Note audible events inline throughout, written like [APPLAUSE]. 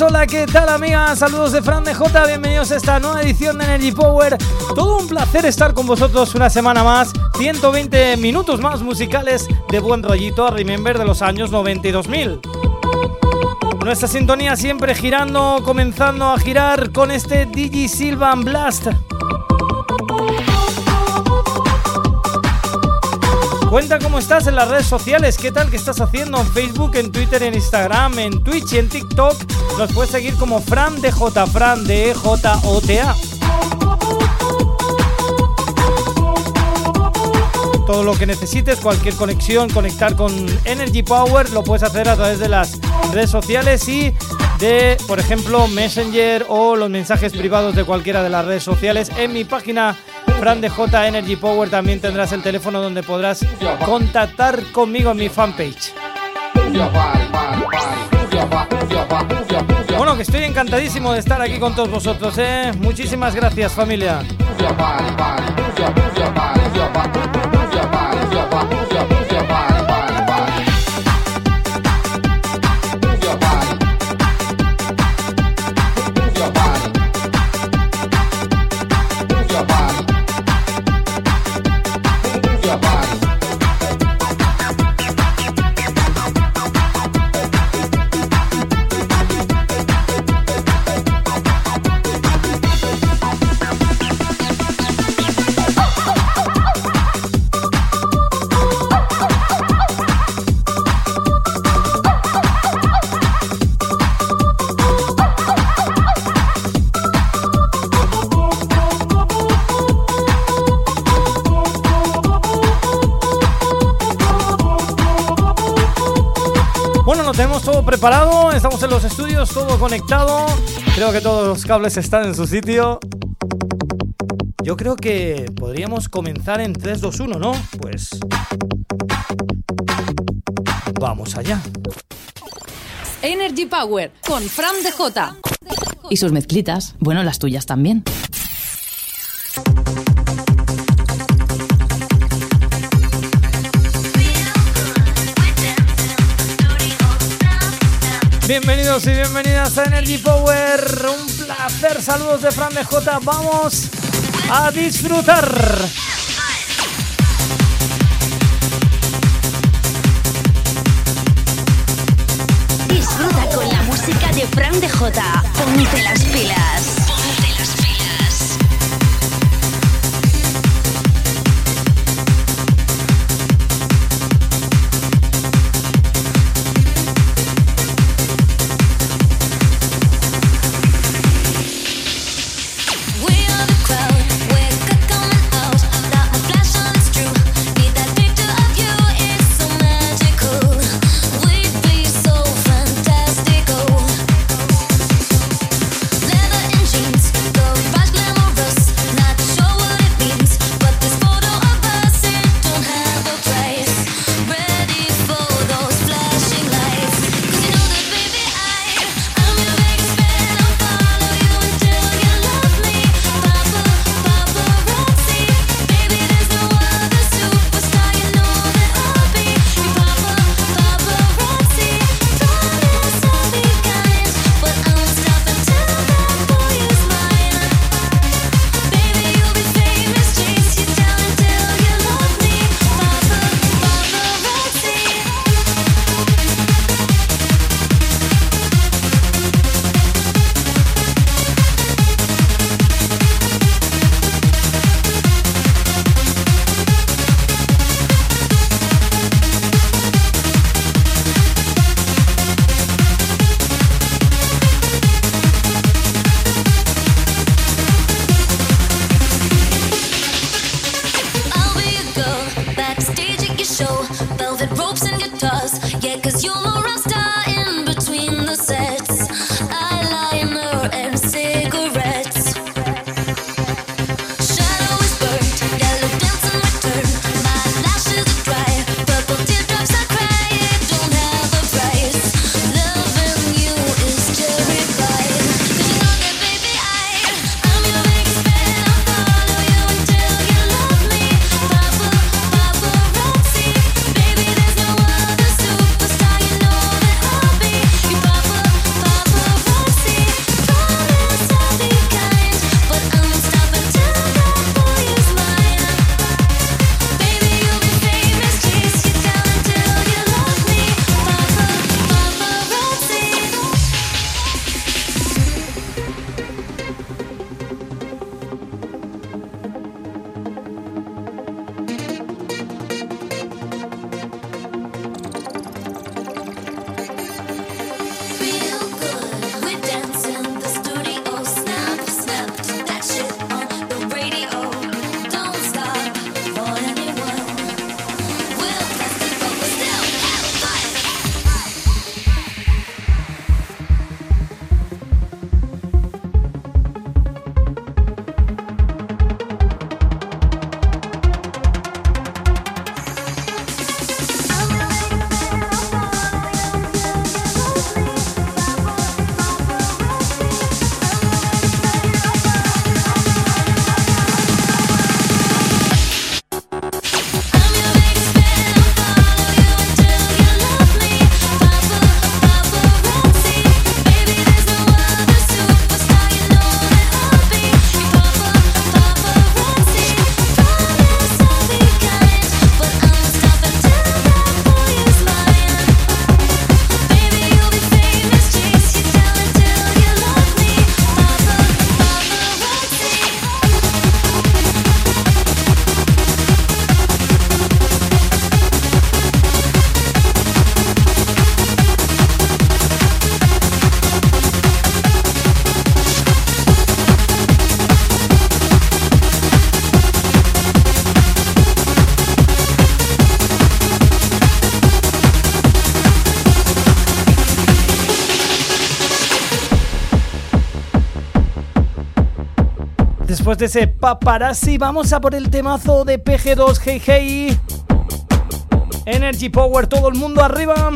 Hola, ¿qué tal amigas? Saludos de Fran de J, bienvenidos a esta nueva edición de Energy Power. Todo un placer estar con vosotros una semana más, 120 minutos más musicales de buen rollito a Remember de los años 92.000. Nuestra sintonía siempre girando, comenzando a girar con este Digi Silvan Blast. Cuenta cómo estás en las redes sociales, qué tal que estás haciendo en Facebook, en Twitter, en Instagram, en Twitch y en TikTok. Nos puedes seguir como Fran de J, Fran de J O T A. Todo lo que necesites, cualquier conexión, conectar con Energy Power, lo puedes hacer a través de las redes sociales y de, por ejemplo, Messenger o los mensajes privados de cualquiera de las redes sociales en mi página Fran de J Energy Power también tendrás el teléfono donde podrás contactar conmigo en mi fanpage. Bueno, que estoy encantadísimo de estar aquí con todos vosotros, ¿eh? Muchísimas gracias, familia. Preparado, estamos en los estudios, todo conectado. Creo que todos los cables están en su sitio. Yo creo que podríamos comenzar en 3, 2, 1, ¿no? Pues... vamos allá. Energy Power con Fran DJ. Y sus mezclitas, bueno, las tuyas también. Bienvenidos y bienvenidas a Energy Power. Un placer. Saludos de Fran DJ. Vamos a disfrutar. Disfruta con la música de Fran DJ. Ponte las pilas. velvet ropes and después de ese paparazzi, vamos a por el temazo de PG2 Hey Hey. Energy Power, todo el mundo arriba.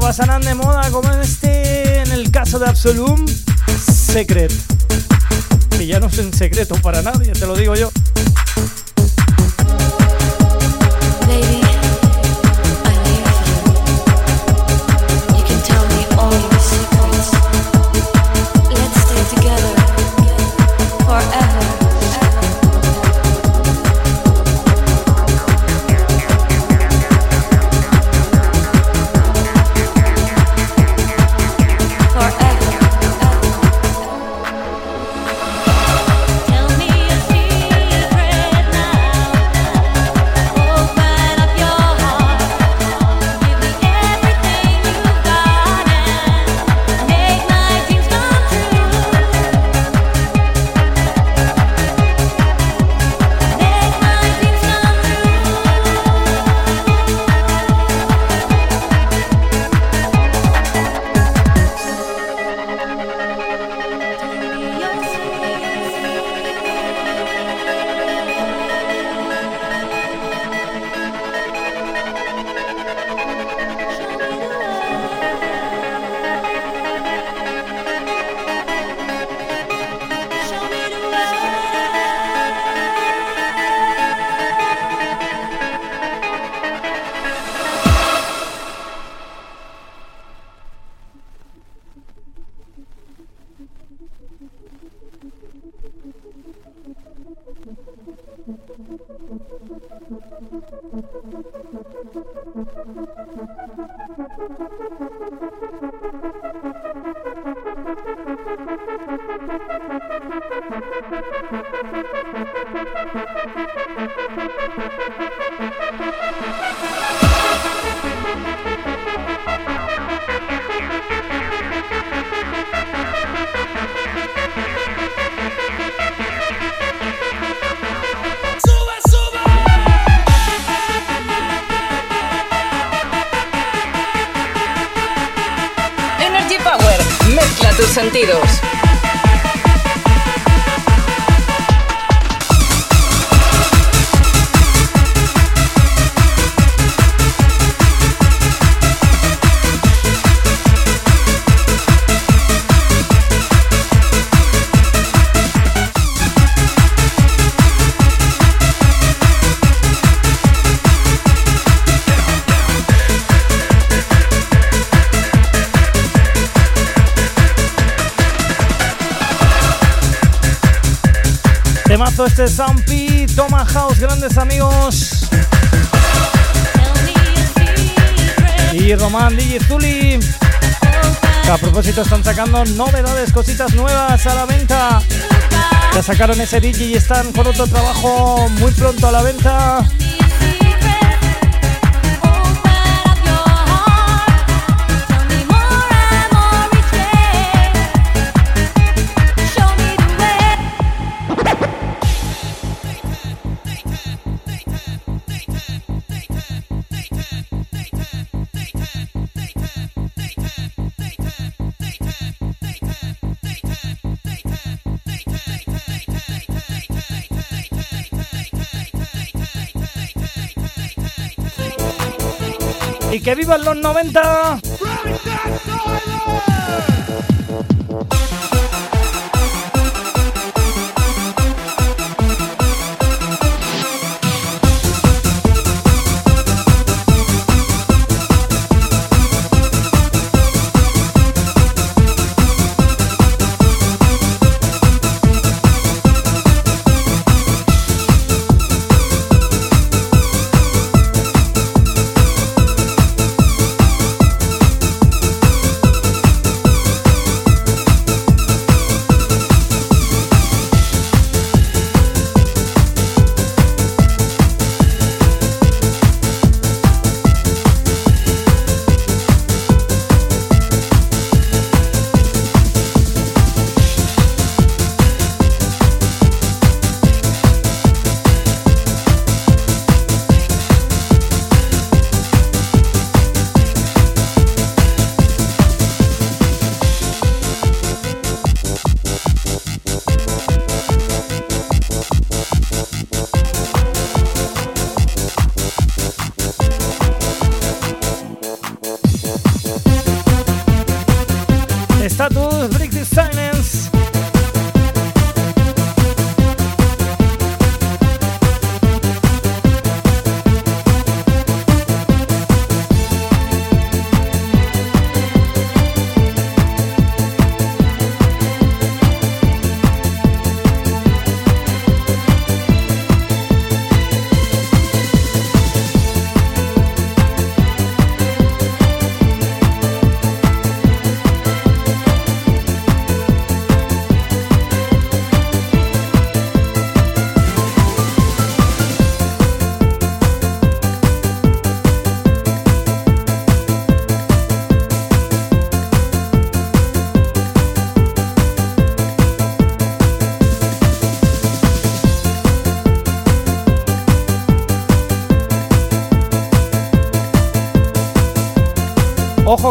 Pasarán de moda como este en el caso de Absolum Secret. Que ya no es un secreto para nadie, te lo digo yo. sentidos. Temazo este Sampi, Toma House, grandes amigos. Y Román DJ Zuli. A propósito, están sacando novedades, cositas nuevas a la venta. Ya sacaron ese DJ y están con otro trabajo muy pronto a la venta. Vivan los 90.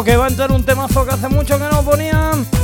Que va a entrar un temazo que hace mucho que no ponían.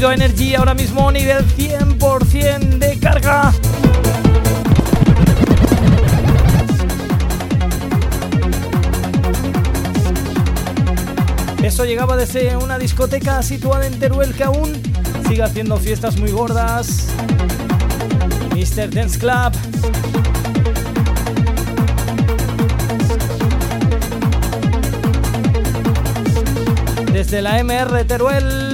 Sonido Energy ahora mismo nivel 100% de carga. Eso llegaba desde una discoteca situada en Teruel que aún sigue haciendo fiestas muy gordas. Mr. Dance Club. Desde la MR Teruel.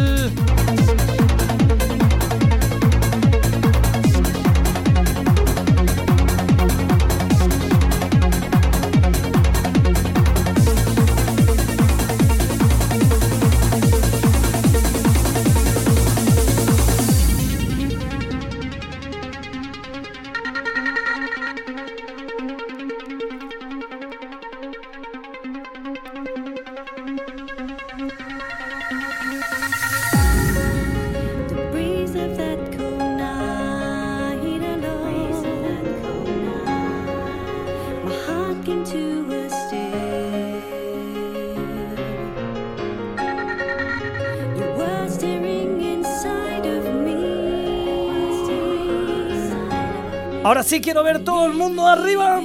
Ahora sí quiero ver todo el mundo arriba.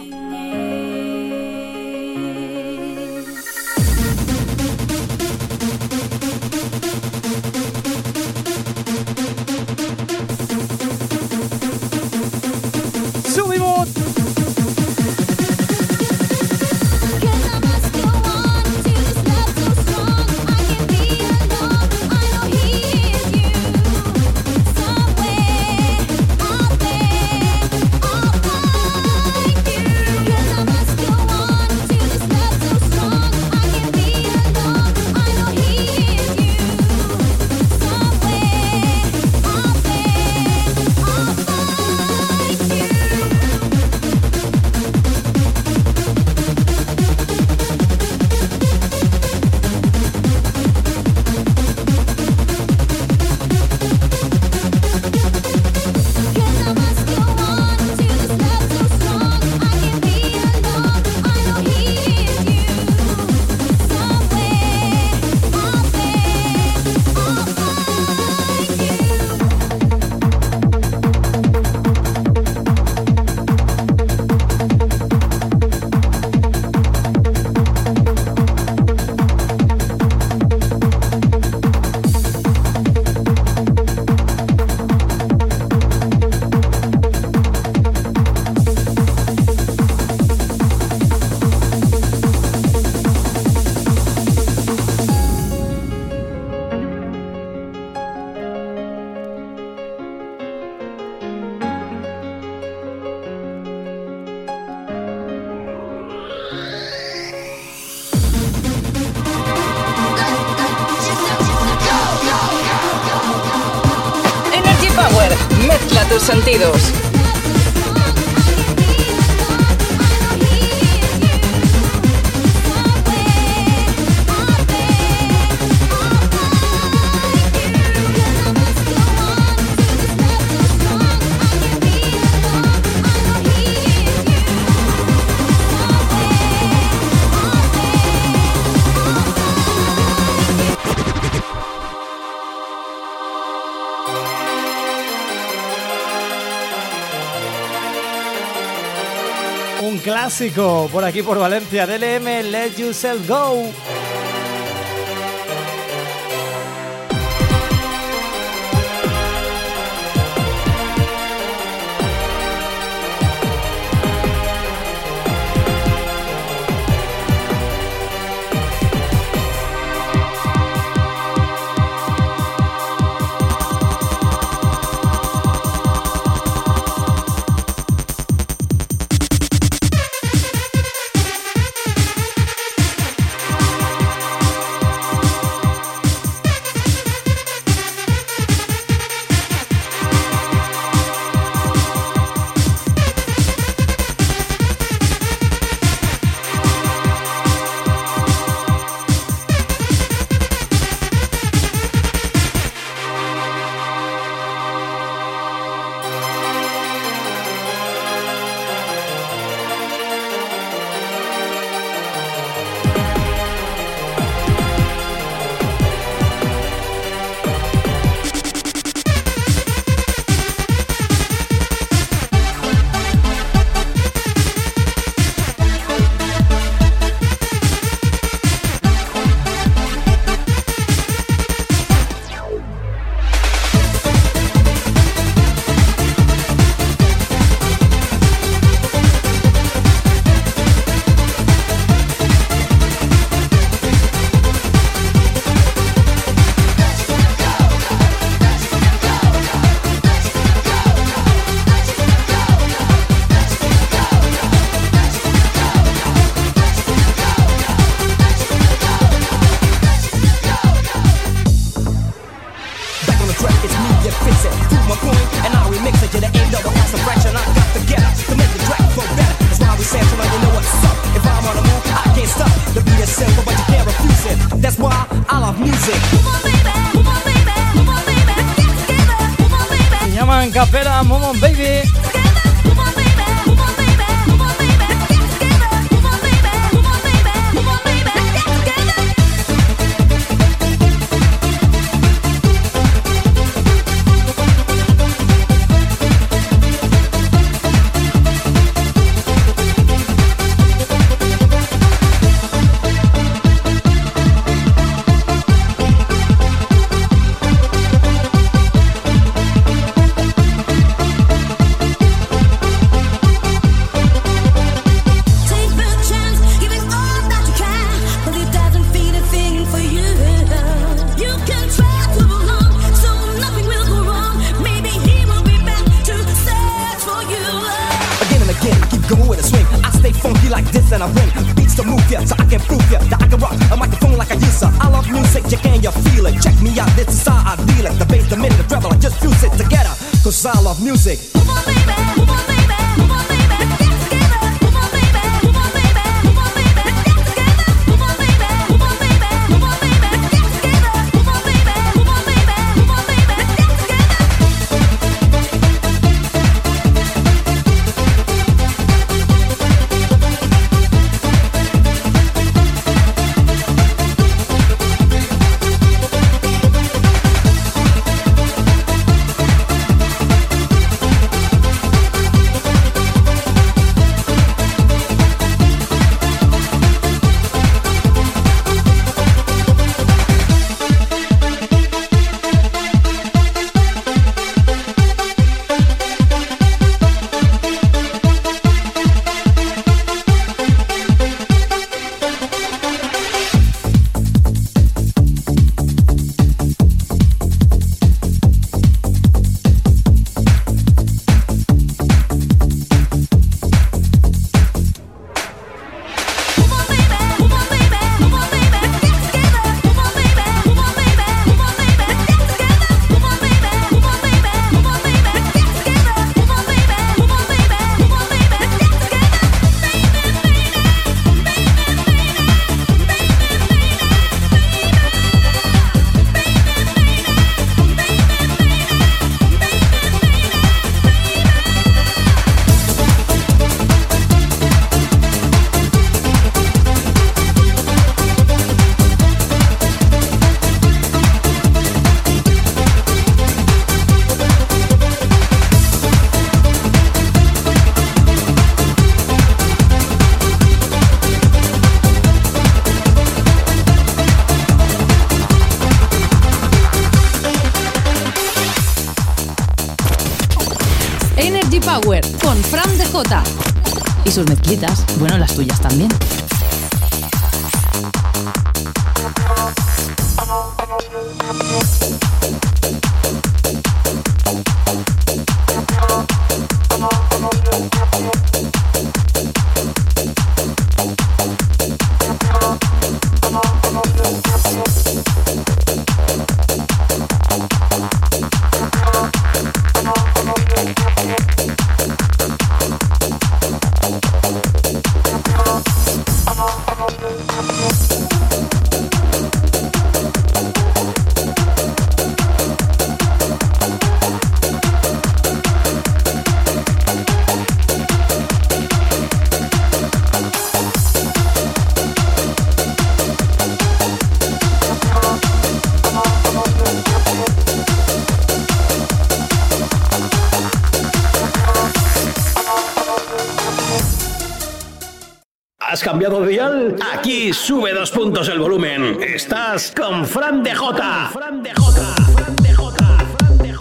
sentidos. Por aquí por Valencia. DLM, Let Yourself Go. capela Momon Baby. Aquí sube dos puntos el volumen. Estás con Fran de Jota. Fran de Jota. Fran de.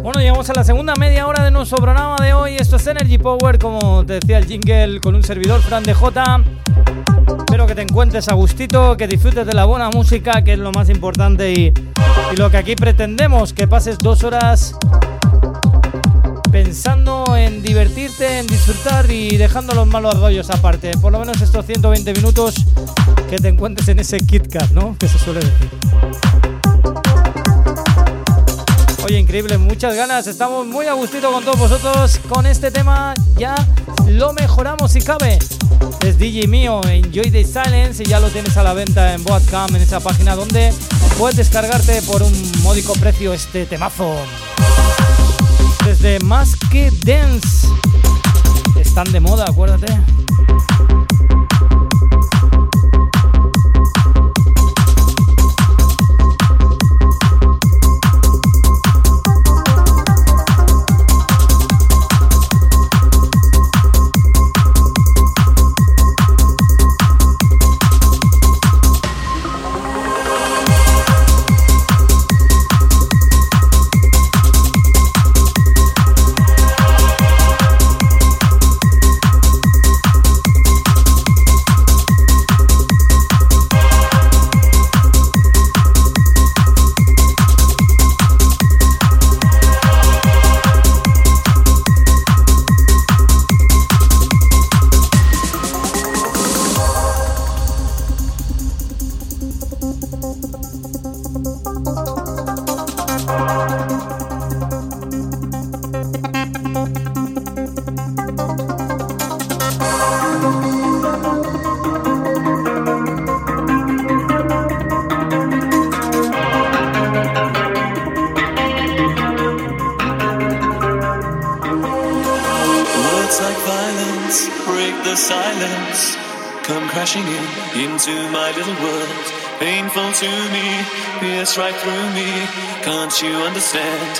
Bueno, llegamos a la segunda media hora de nuestro programa de hoy. Esto es Energy Power, como te decía el jingle, con un servidor Fran de Jota. Espero que te encuentres a gustito, que disfrutes de la buena música, que es lo más importante y, y lo que aquí pretendemos, que pases dos horas pensando en divertirte, en disfrutar y dejando los malos rollos aparte. Por lo menos estos 120 minutos que te encuentres en ese KitKat, ¿no? Que se suele decir. Oye, increíble, muchas ganas. Estamos muy a gustito con todos vosotros. Con este tema ya lo mejoramos si cabe. Es DJ mío, Enjoy the Silence y ya lo tienes a la venta en Boatcam, en esa página donde puedes descargarte por un módico precio este temazo desde Más que Dance. Están de moda, acuérdate. Right through me. Can't you understand?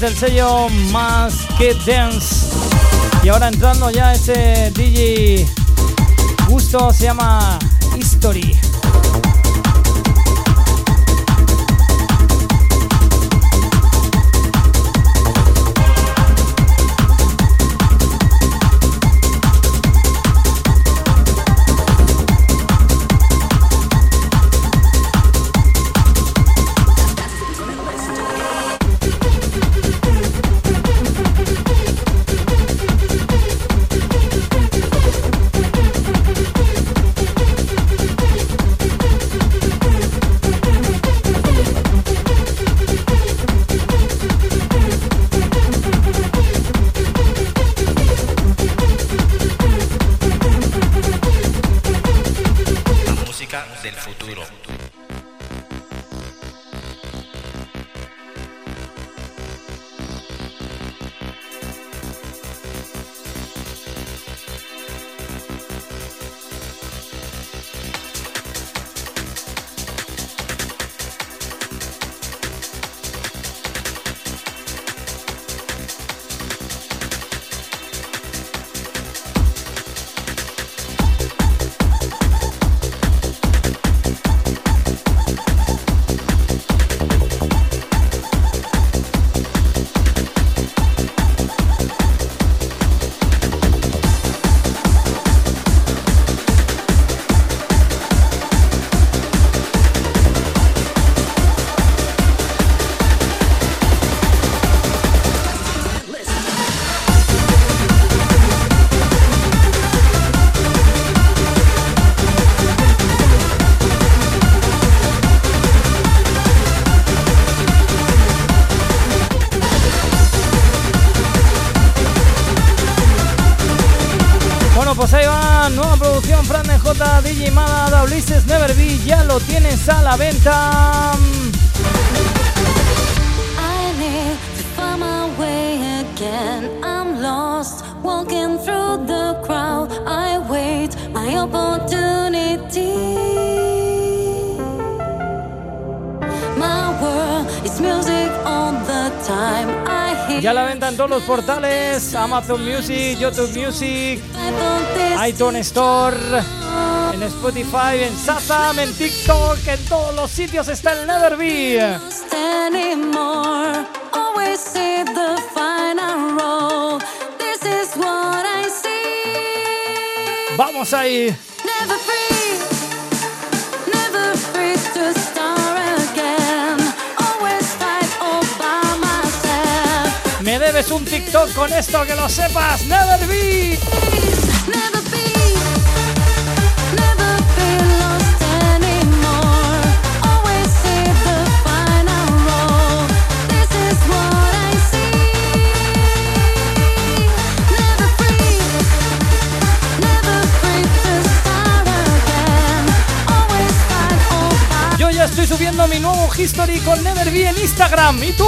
El sello Más que Dance. Y ahora entrando ya ese DJ gusto se llama History. portales Amazon Music, YouTube Music, iTunes Store, en Spotify, en Sazam, en TikTok, en todos los sitios está el Neverby. Vamos ahí. haces un TikTok con esto, que lo sepas, never be. Yo ya estoy subiendo mi nuevo history con Never be en Instagram. ¿Y tú?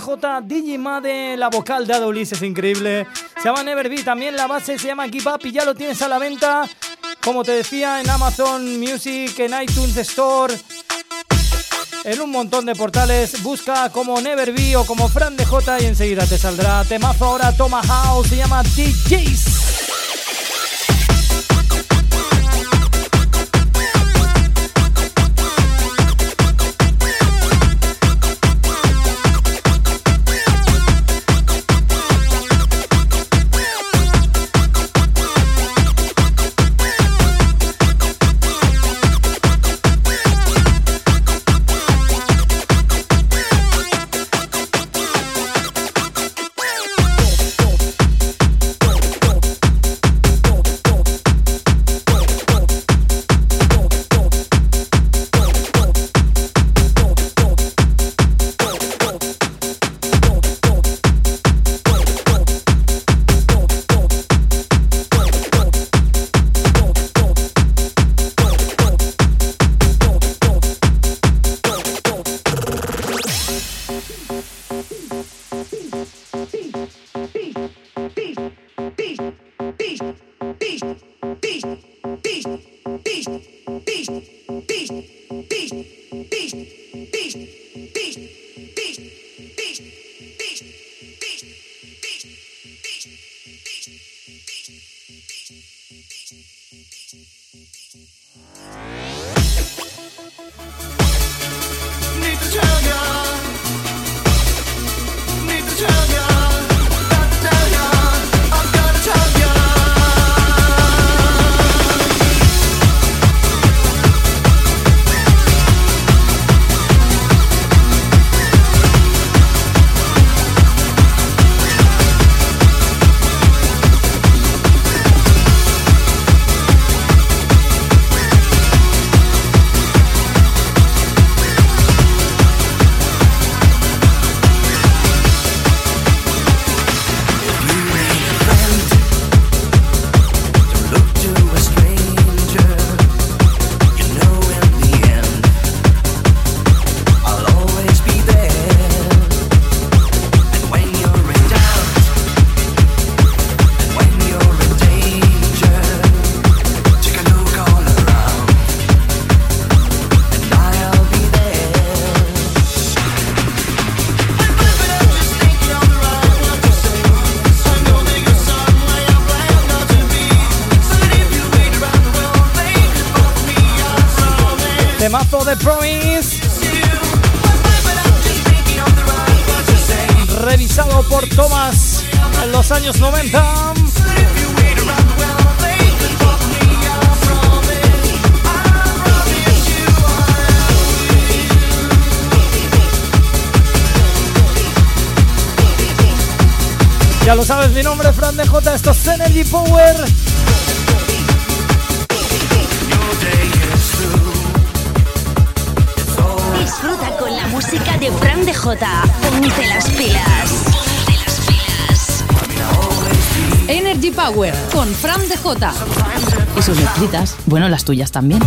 MJ, Digimade, la vocal de Ulises, increíble. Se llama Neverby, también la base se llama Keep Up y ya lo tienes a la venta, como te decía, en Amazon Music, en iTunes Store, en un montón de portales. Busca como Neverby o como Fran DJ y enseguida te saldrá. Temazo ahora, Toma House, se llama DJs. Bueno, las tuyas también.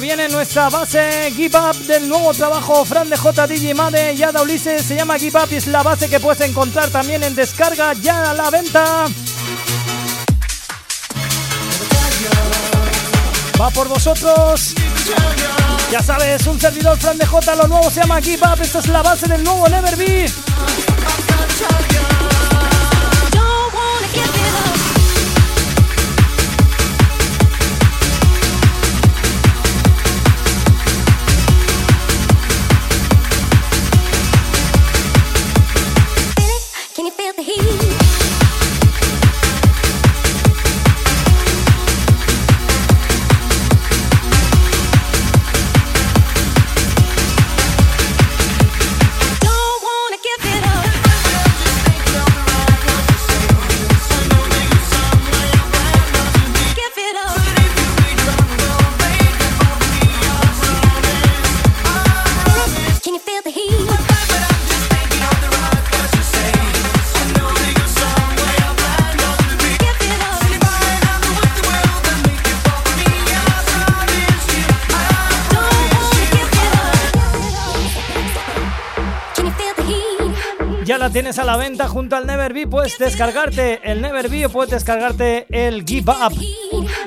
Viene nuestra base Give Up del nuevo trabajo Fran de J, DJ Made y Ada Ulises. Se llama Give Up y es la base que puedes encontrar también en descarga ya a la venta. Va por vosotros. Ya sabes, un servidor Fran de J, lo nuevo se llama Give Up. Esta es la base del nuevo Never Be. Tienes a la venta junto al Never Be. Puedes descargarte el Never Be o puedes descargarte el Give Up.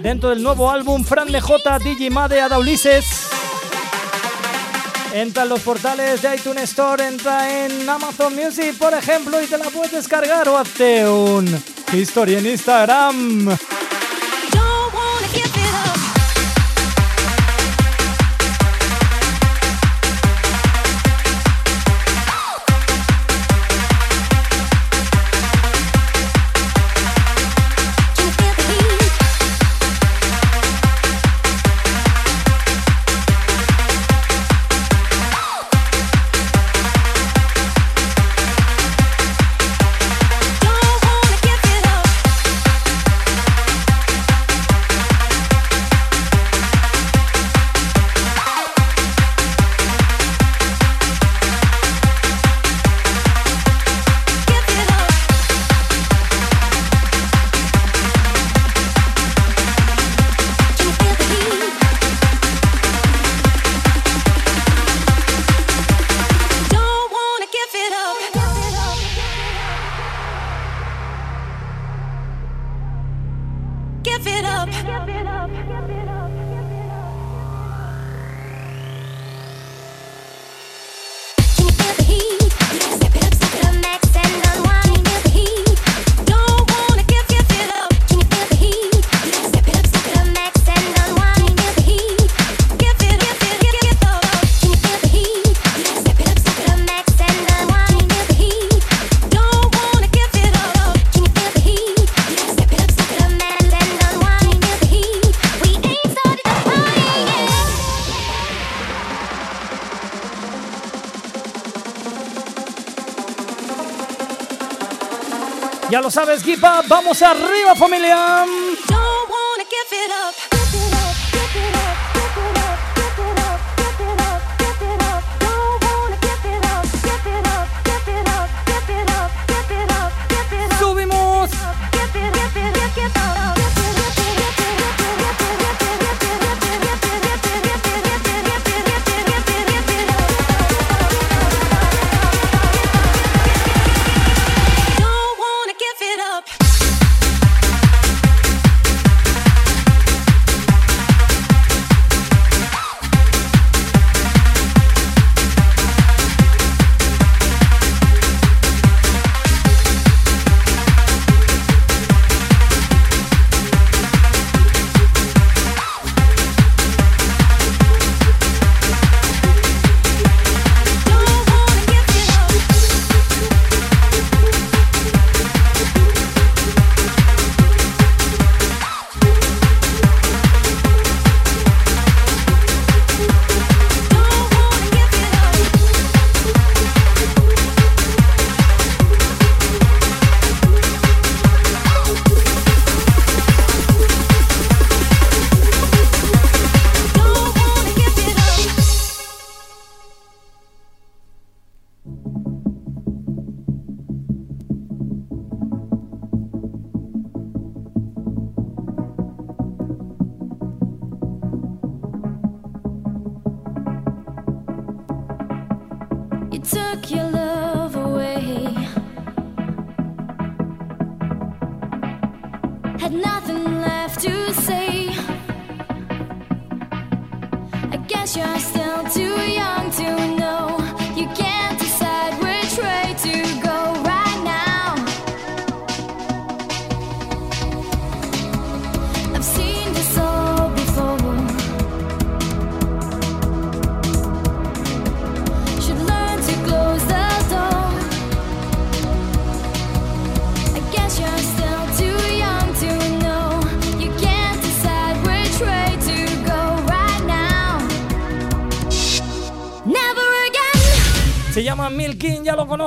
Dentro del nuevo álbum Fran DJ Made, Ada Ulises. Entra en los portales de iTunes Store, entra en Amazon Music, por ejemplo, y te la puedes descargar o hazte un historia en Instagram. sabes, Vamos arriba, familia.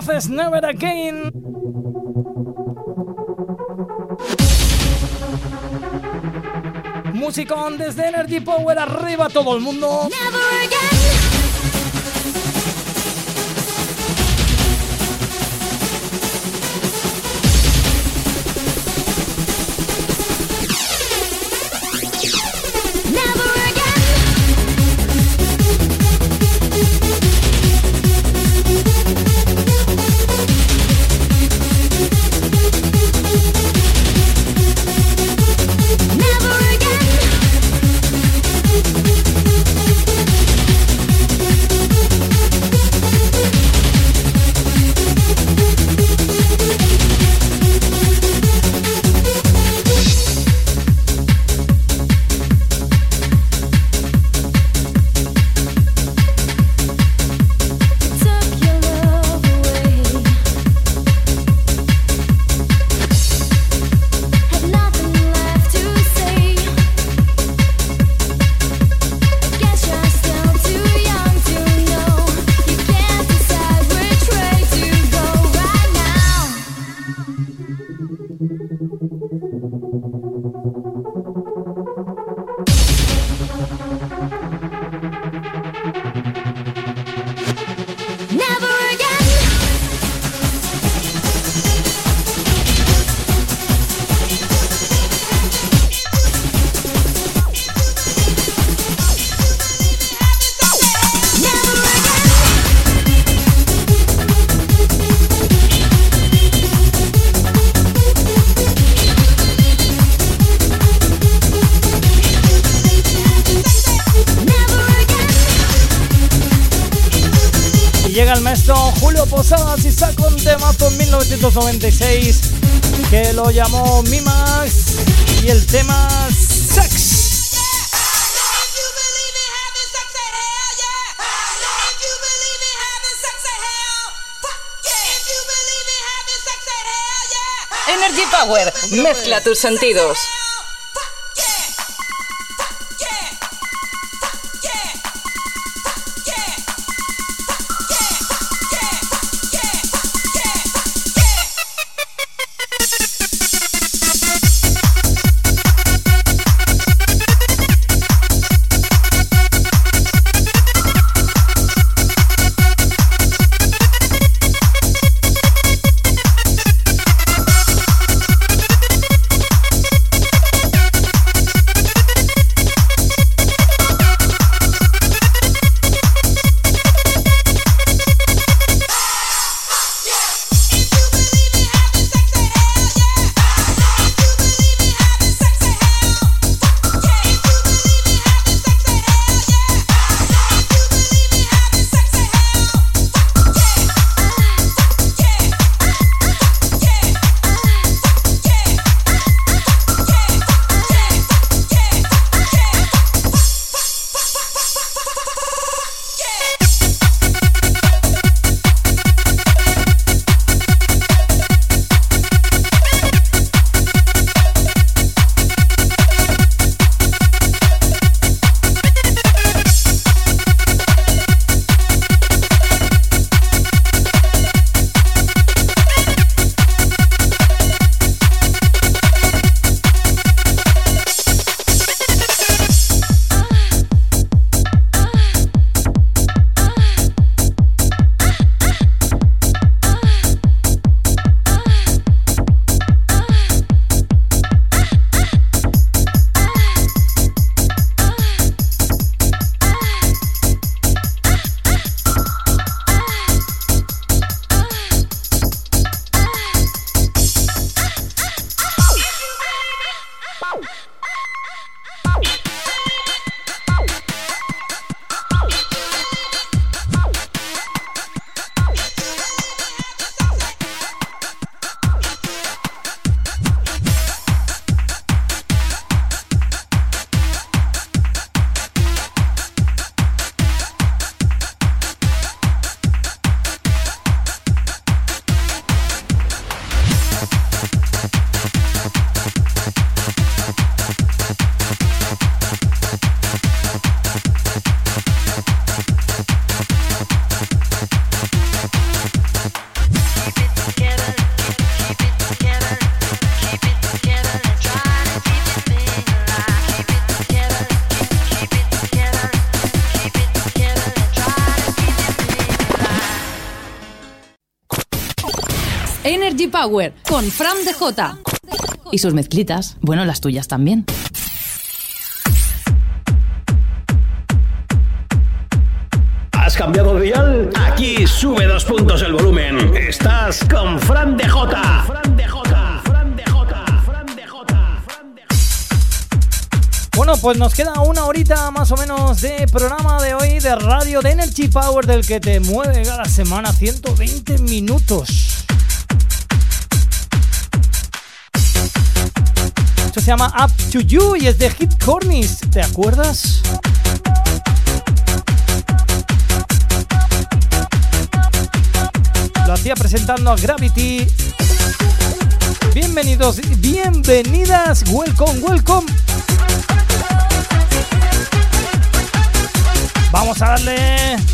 Never Again. Musicón desde Energy Power arriba todo el mundo. Never 96 que lo llamó Mimax y el tema Sex. Energy Power, mezcla tus sentidos. Energy Power con Fran DJ. Y sus mezclitas, bueno, las tuyas también. ¿Has cambiado de dial? Aquí sube dos puntos el volumen. Estás con Fran de Jota. Fran de Jota. Fran de Jota. Fran de Jota. Fran de Bueno, pues nos queda una horita más o menos de programa de hoy de radio de Energy Power del que te mueve cada semana 120 minutos. Se llama Up to You y es de Hit Cornies, ¿te acuerdas? Lo hacía presentando a Gravity. Bienvenidos, bienvenidas, welcome, welcome. Vamos a darle.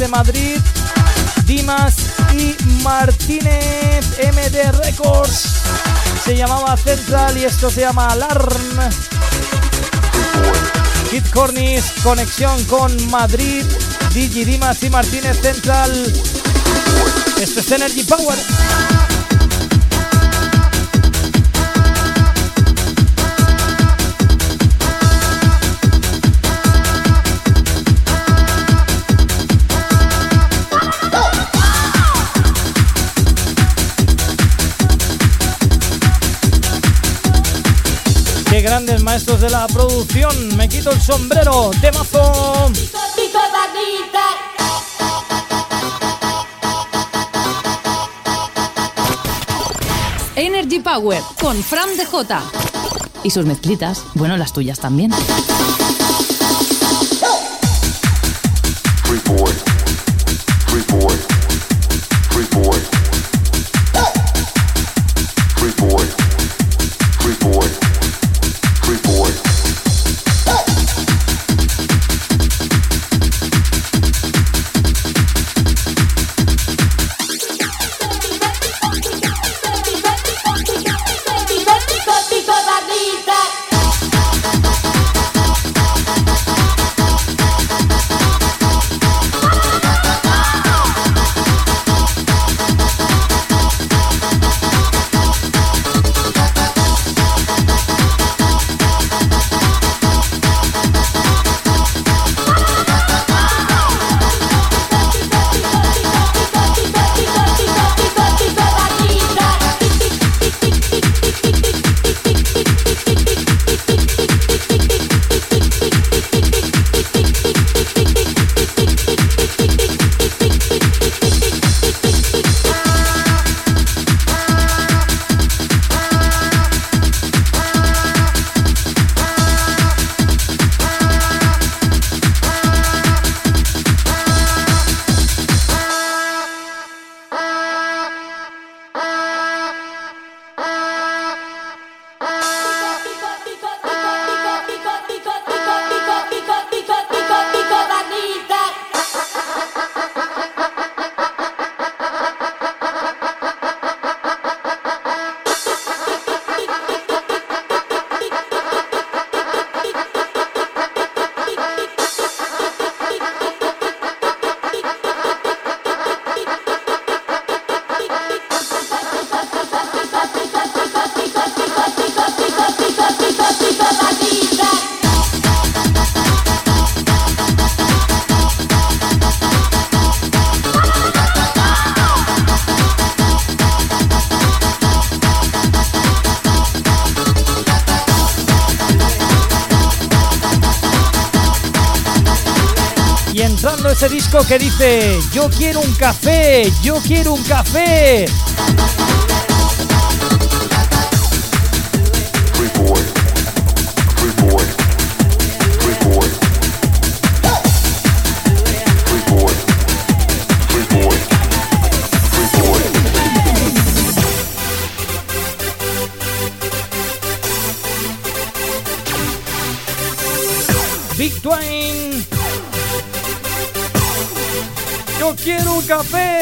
Desde Madrid, Dimas y Martínez MD Records. Se llamaba Central y esto se llama Alarm. Kid Cornish, conexión con Madrid, Digi Dimas y Martínez Central. Esto es Energy Power. Grandes maestros de la producción. Me quito el sombrero. Temazo. Energy Power con Fran DJ. Y sus mezclitas, bueno, las tuyas también. Que dice, yo quiero un café, yo quiero un café. Café.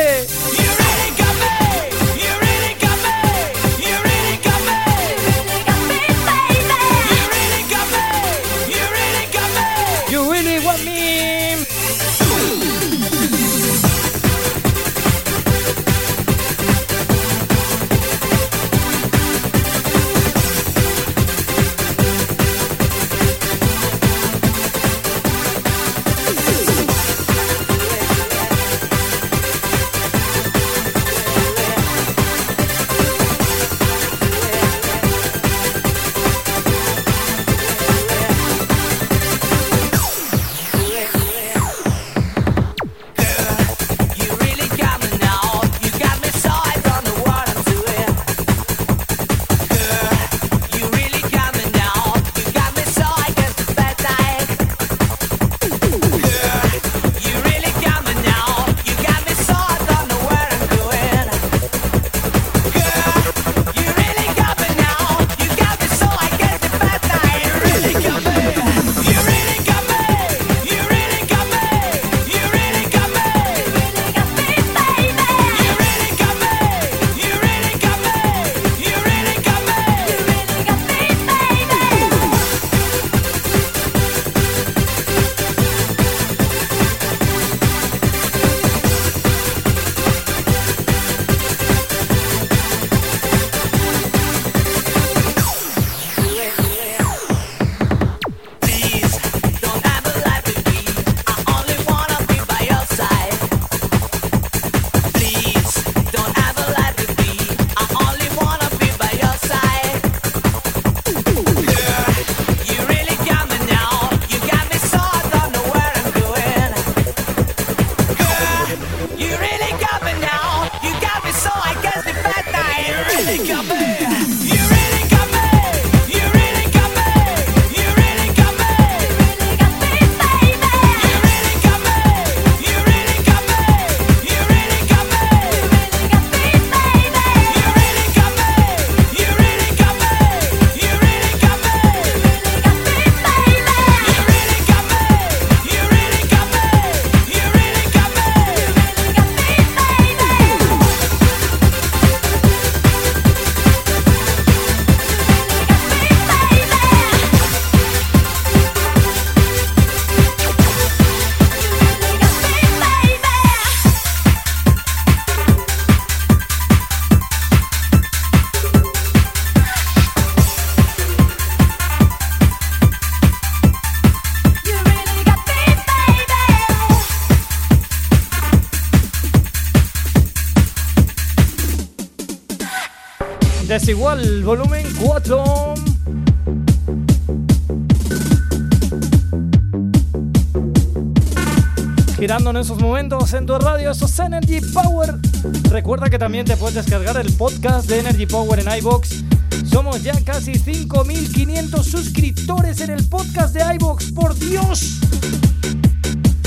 igual volumen 4. Girando en esos momentos en tu radio, eso es Energy Power. Recuerda que también te puedes descargar el podcast de Energy Power en iBox. Somos ya casi 5.500 suscriptores en el podcast de iBox, por Dios.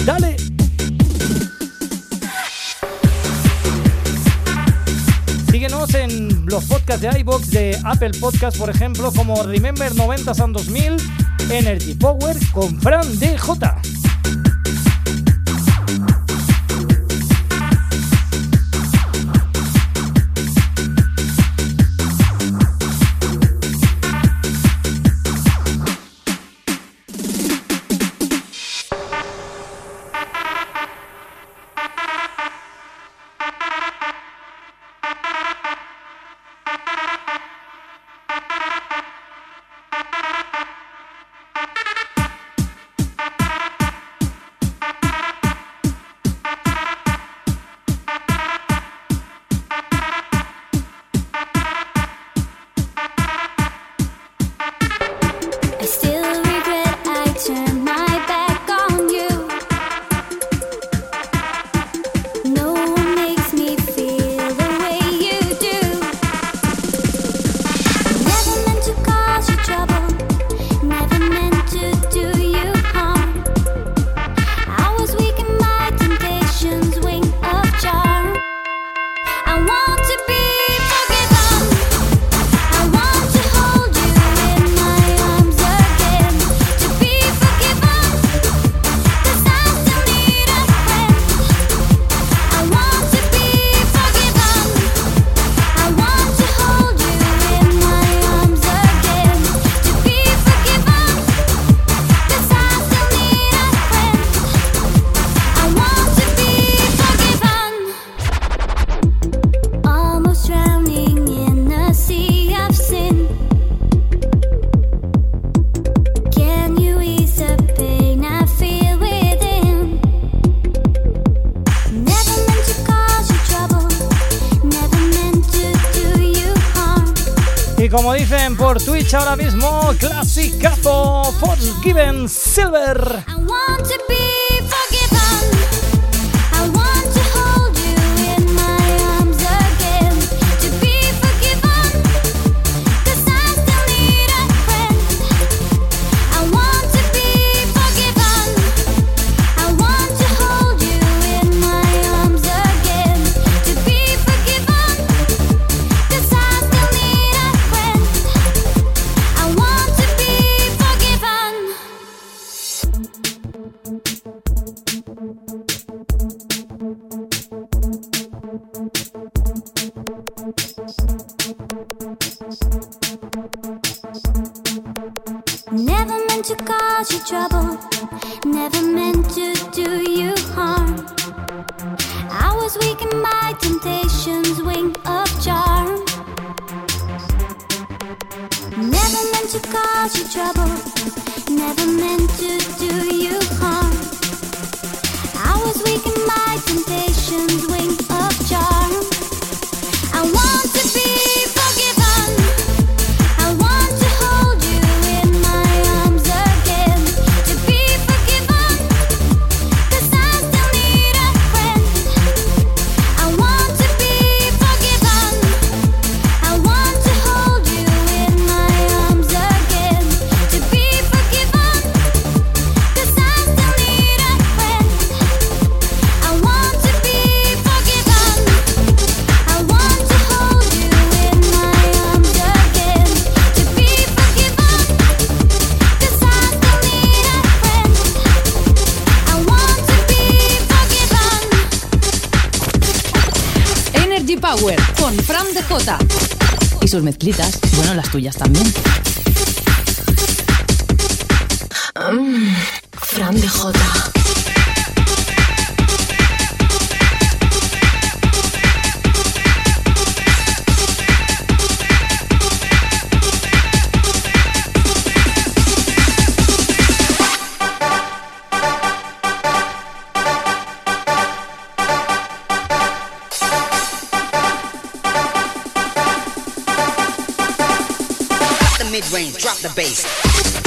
Dale. los podcasts de iBox de Apple Podcast, por ejemplo, como Remember 90 and 2000, Energy Power con Fran DJ. ahora mismo clasicazo Force Given Silver. tus mezclitas, bueno, las tuyas también. drop the bass.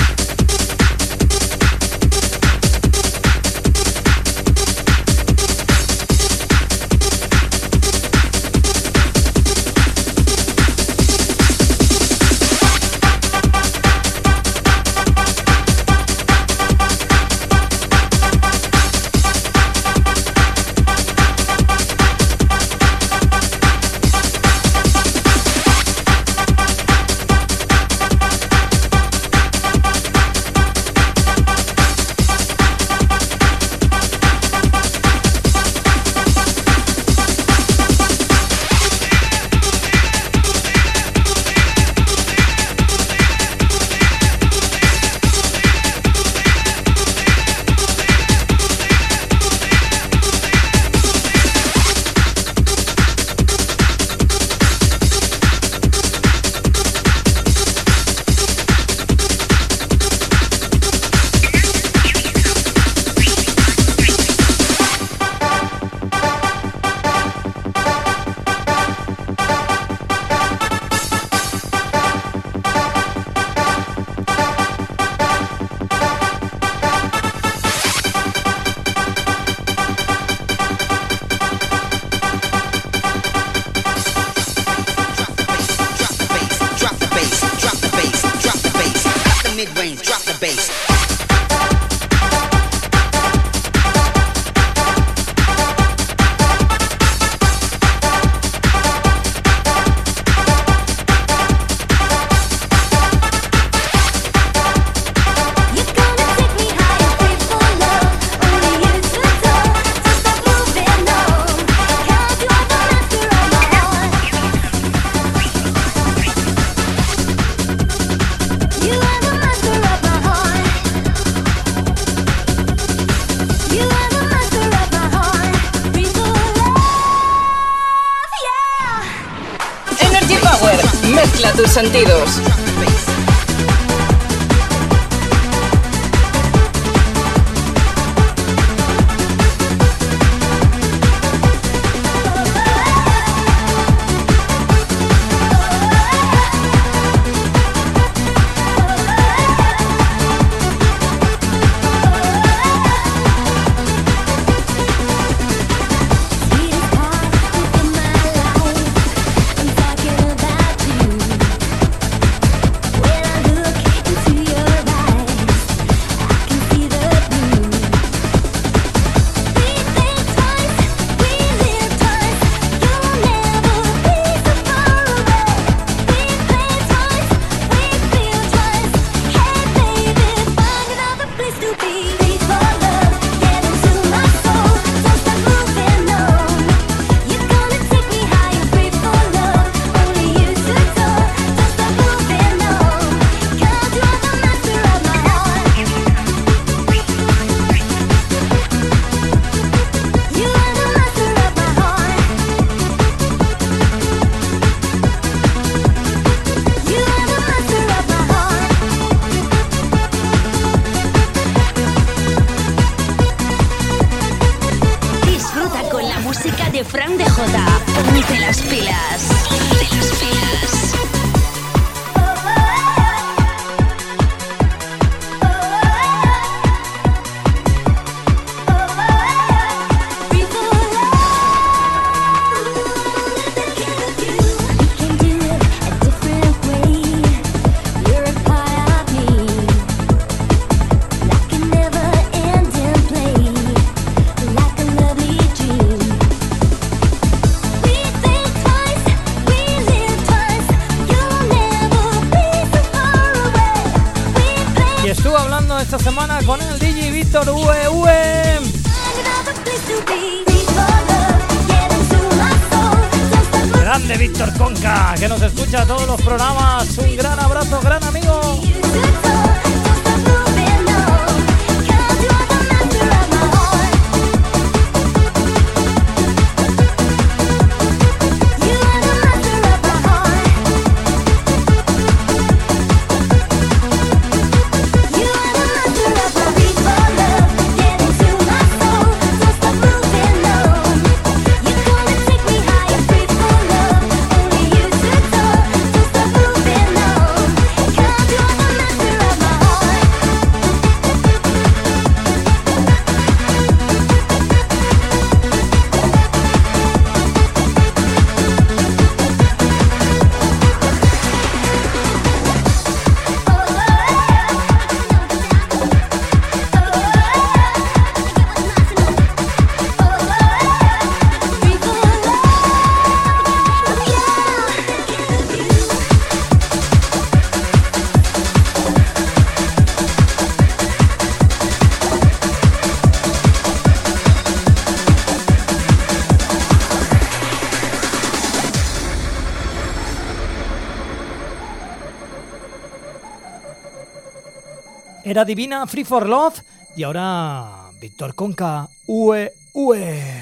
Era Divina, Free for Love. Y ahora Víctor Conca, UE, UE.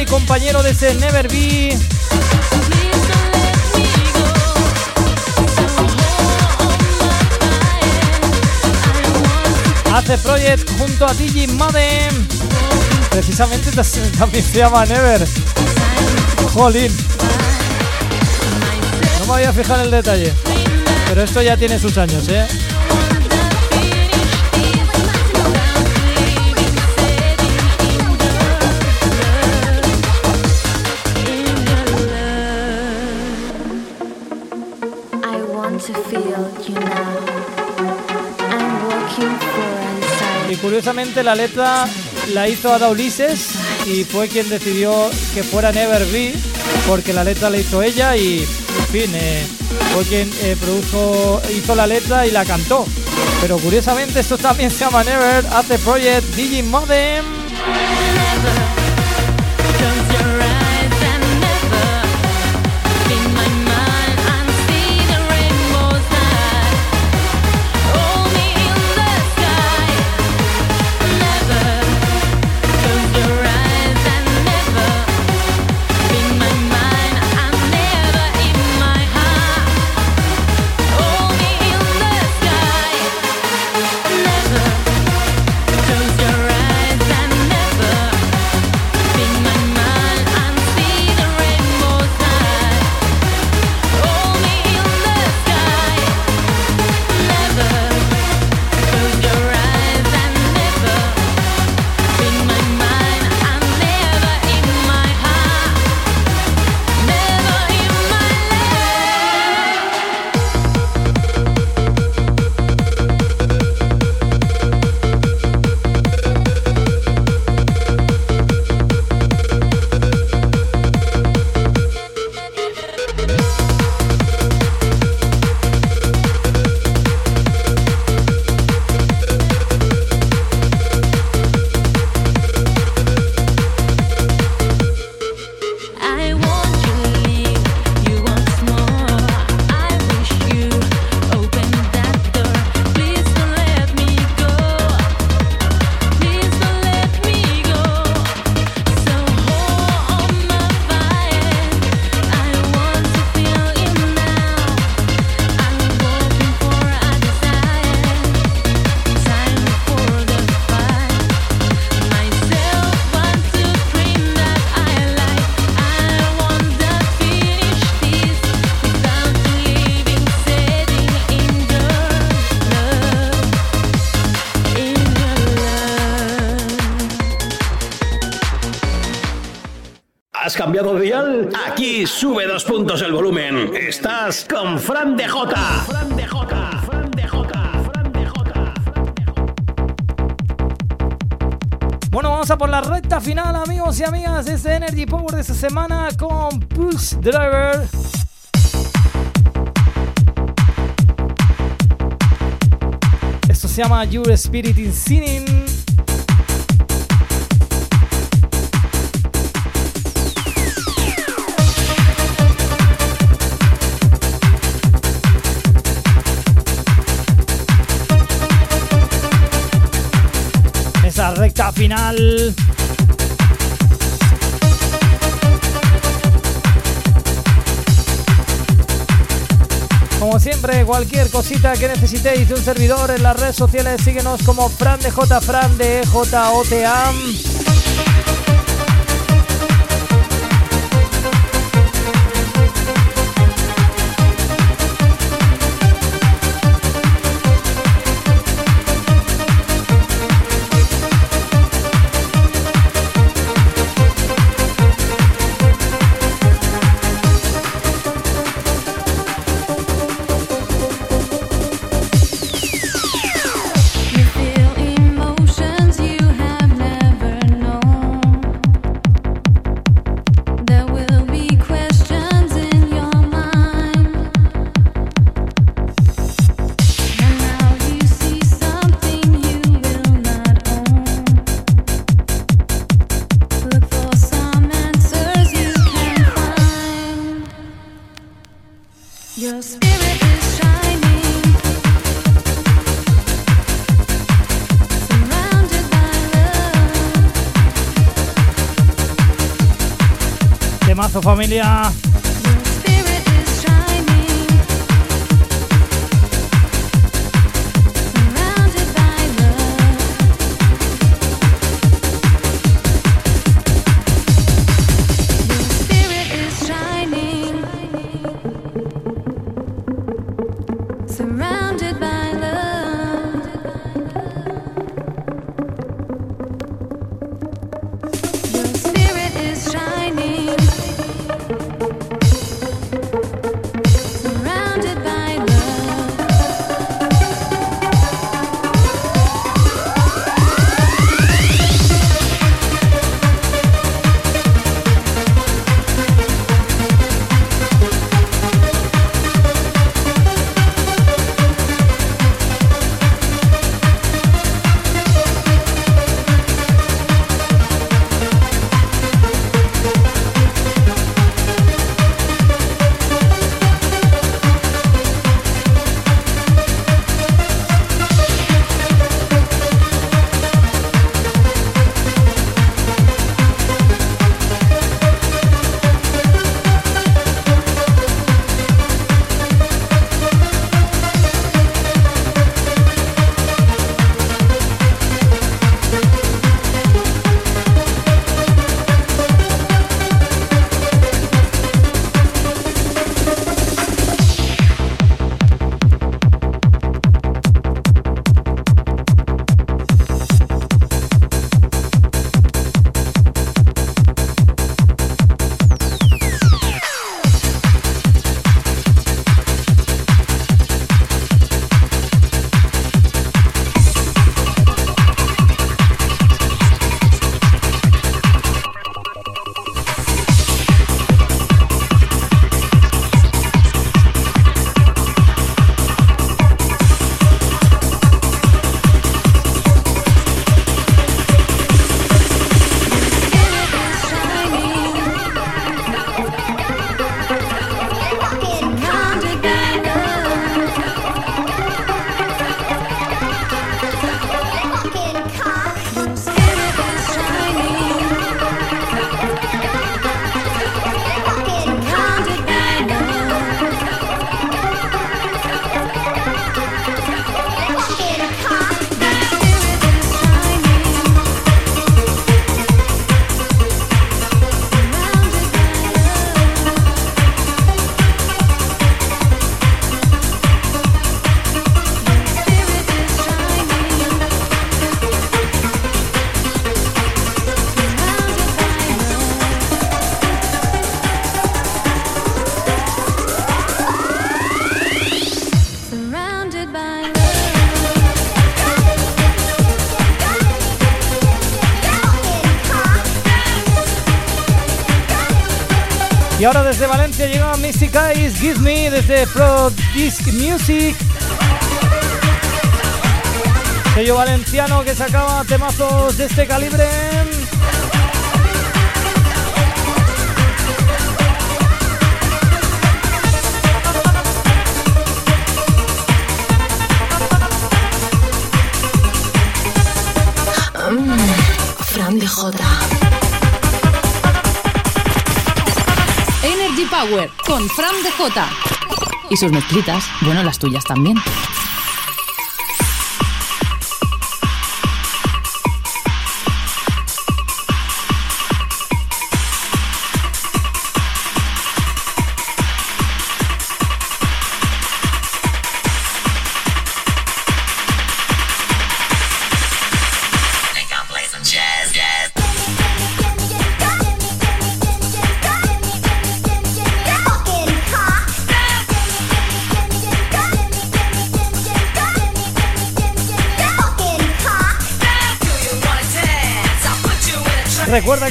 Y compañero de ese Never Be. Hace Project junto a DJ Made. Precisamente también se llama Never. Jolín. No me había fijado en el detalle. Pero esto ya tiene sus años, ¿eh? Curiosamente la letra la hizo Ada Ulises y fue quien decidió que fuera Never Be porque la letra la hizo ella y en fin, eh, fue quien eh, produjo, hizo la letra y la cantó. Pero curiosamente esto también se llama Never, hace Project Digi sube dos puntos el volumen. Estás con Fran de Jota. Fran de Jota. Fran de Jota. Fran de Jota. Bueno, vamos a por la recta final, amigos y amigas, de este Energy Power de esta semana con Pulse Driver. Esto se llama Your Spirit in Sinning. Final. Como siempre, cualquier cosita que necesitéis de un servidor en las redes sociales, síguenos como Fran de J, Fran de J, Temazo Give Me, desde Pro Disc Music. Sello valenciano que sacaba temazos de este calibre. Mm, Fran de Jota. Power con Fran DJ. Y sus mezclitas, bueno, las tuyas también.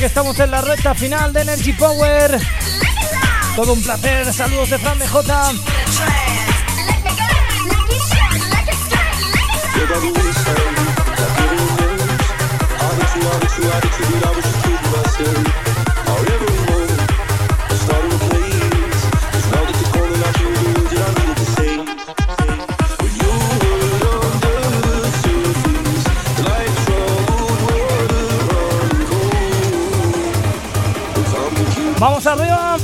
Estamos en la recta final de Energy Power. Todo un placer. Saludos de Fran DJ. Vamos arriba.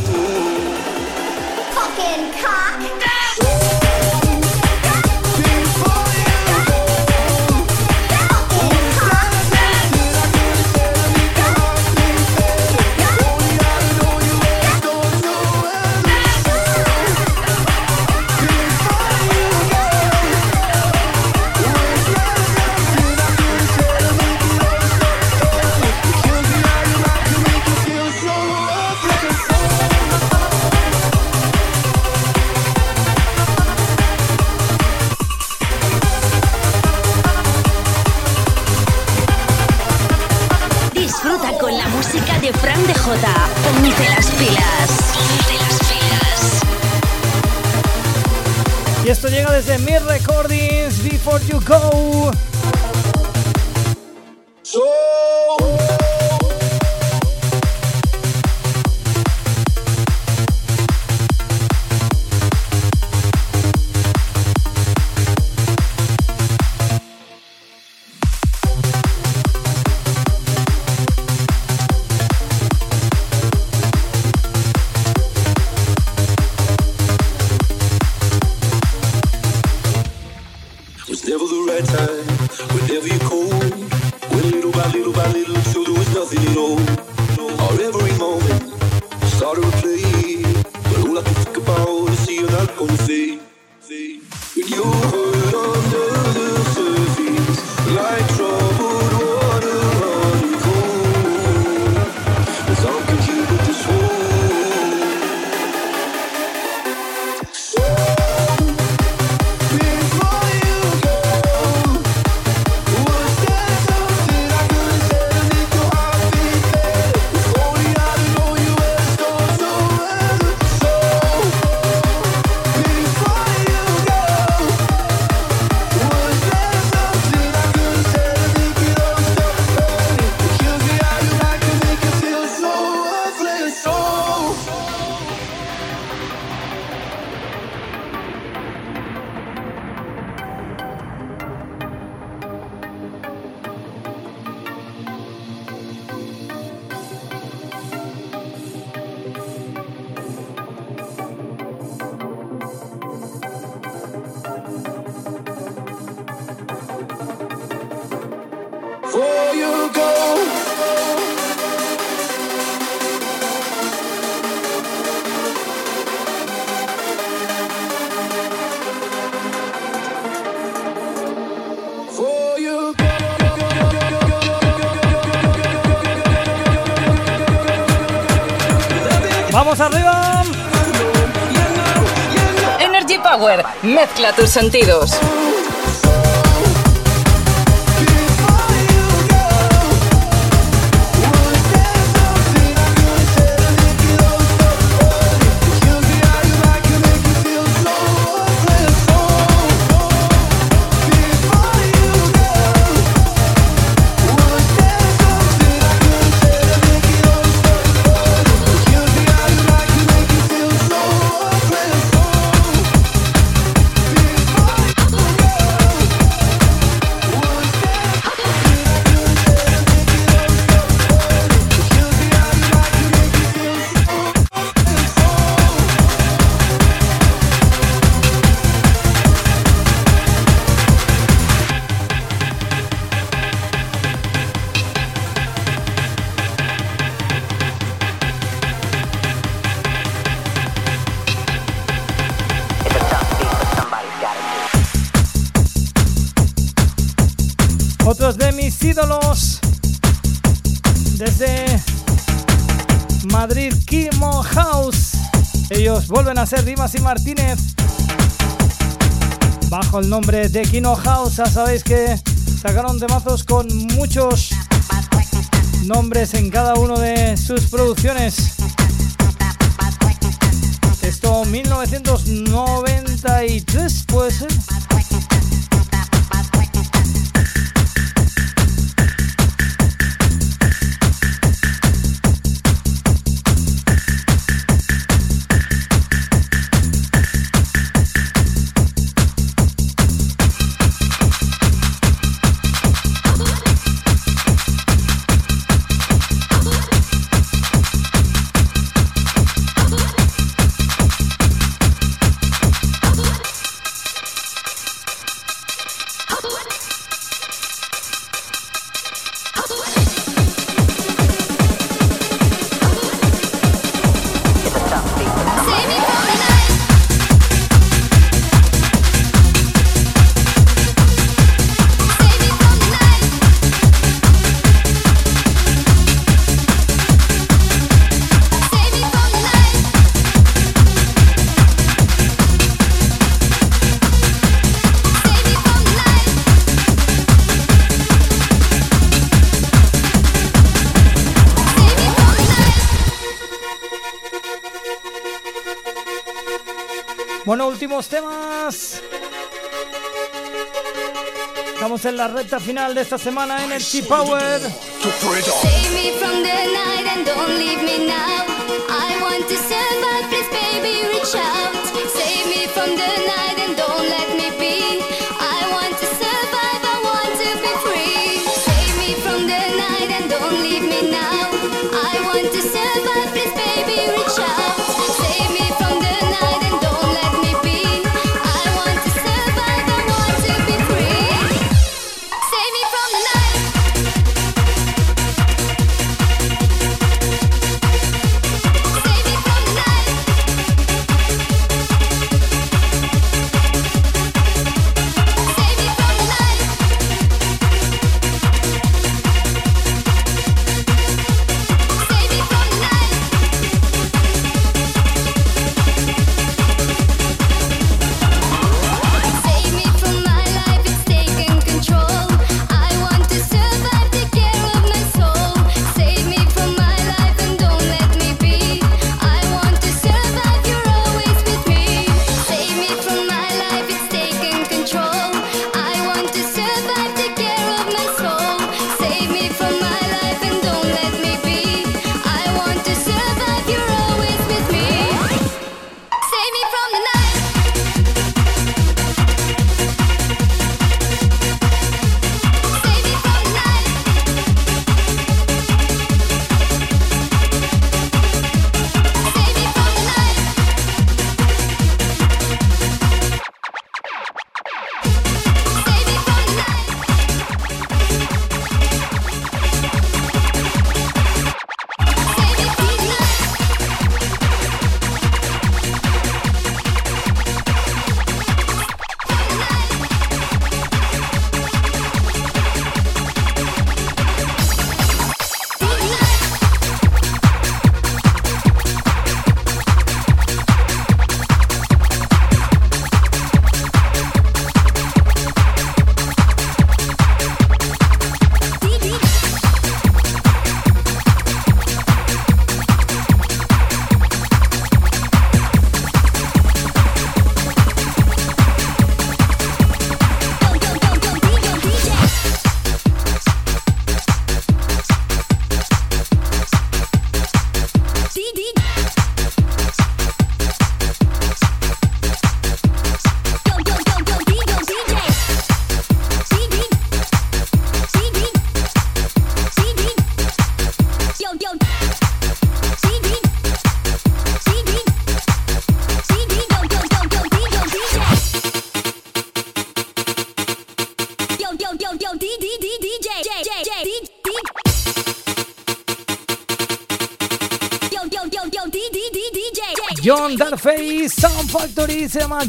Mezcla tus sentidos. ídolos desde Madrid, Kimo House. Ellos vuelven a ser Dimas y Martínez bajo el nombre de Kino House. Ya sabéis que sacaron temazos con muchos nombres en cada uno de sus producciones. Esto 1993 puede ser. recta final de esta semana Energy Power. Save me from the night and don't leave me now. I want to survive.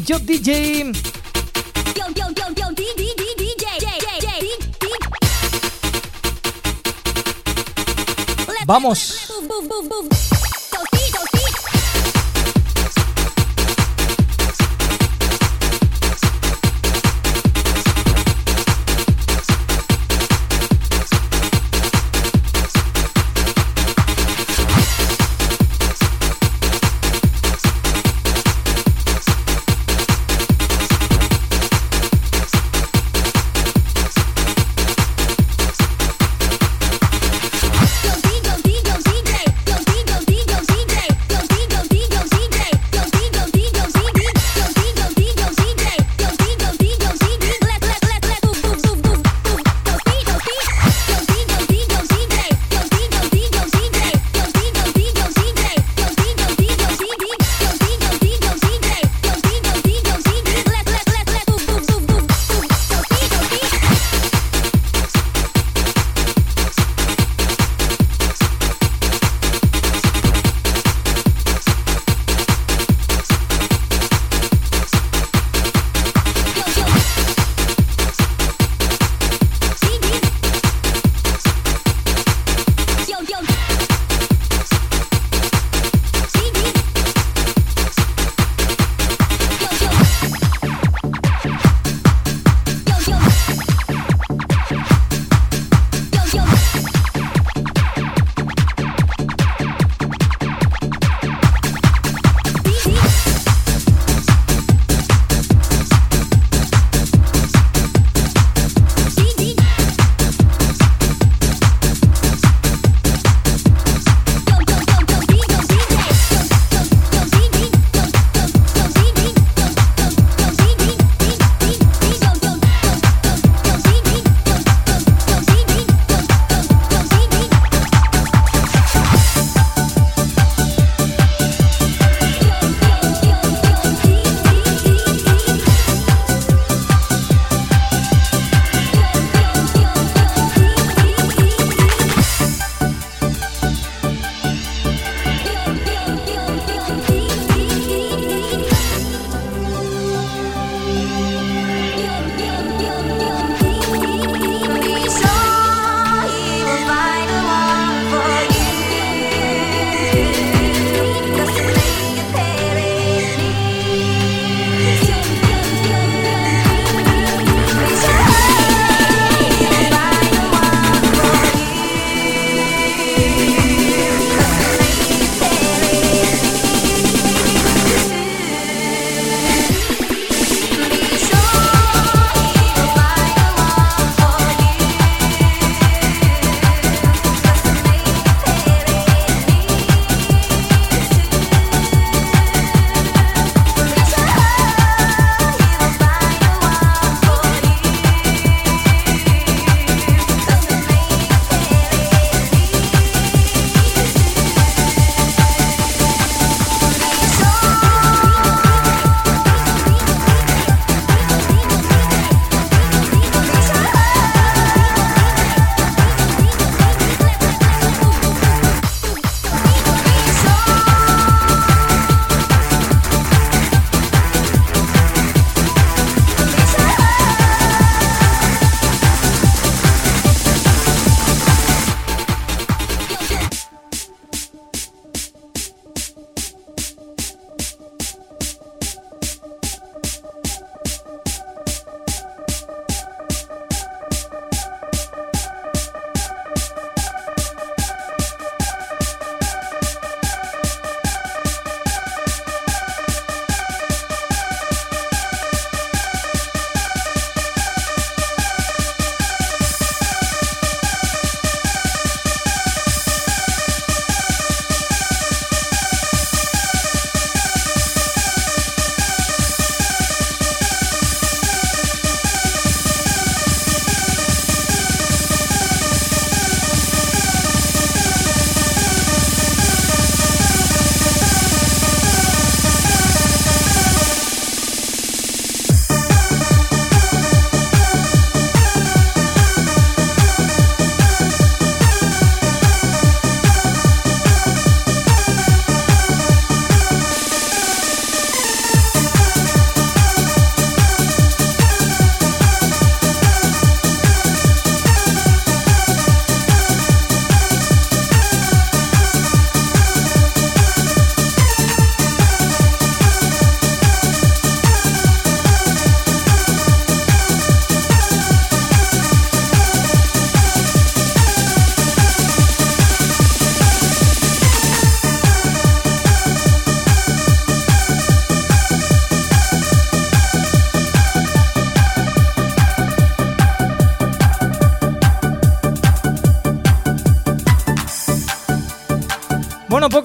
Job DJ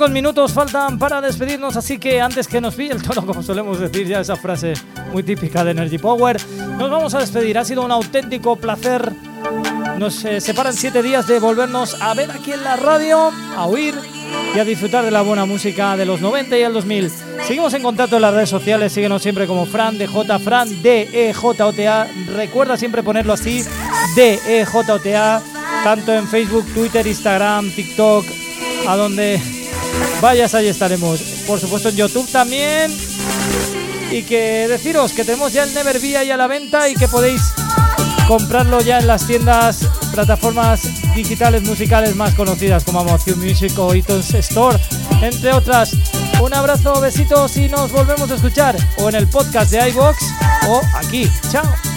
pocos minutos faltan para despedirnos, así que antes que nos pille el tono, [LAUGHS] como solemos decir ya esa frase muy típica de Energy Power, nos vamos a despedir. Ha sido un auténtico placer. Nos eh, separan siete días de volvernos a ver aquí en la radio, a oír y a disfrutar de la buena música de los 90 y el 2000. Seguimos en contacto en las redes sociales, síguenos siempre como Fran DJ, Fran D-E-J-O-T-A. Recuerda siempre ponerlo así, D-E-J-O-T-A, tanto en Facebook, Twitter, Instagram, TikTok, a donde vayas, ahí estaremos. Por supuesto en YouTube también. Y que deciros que tenemos ya el Never Be ahí a la venta y que podéis comprarlo ya en las tiendas, plataformas digitales musicales más conocidas como Amazon Music o iTunes Store, entre otras. Un abrazo, besitos y nos volvemos a escuchar o en el podcast de iBox o aquí. Chao.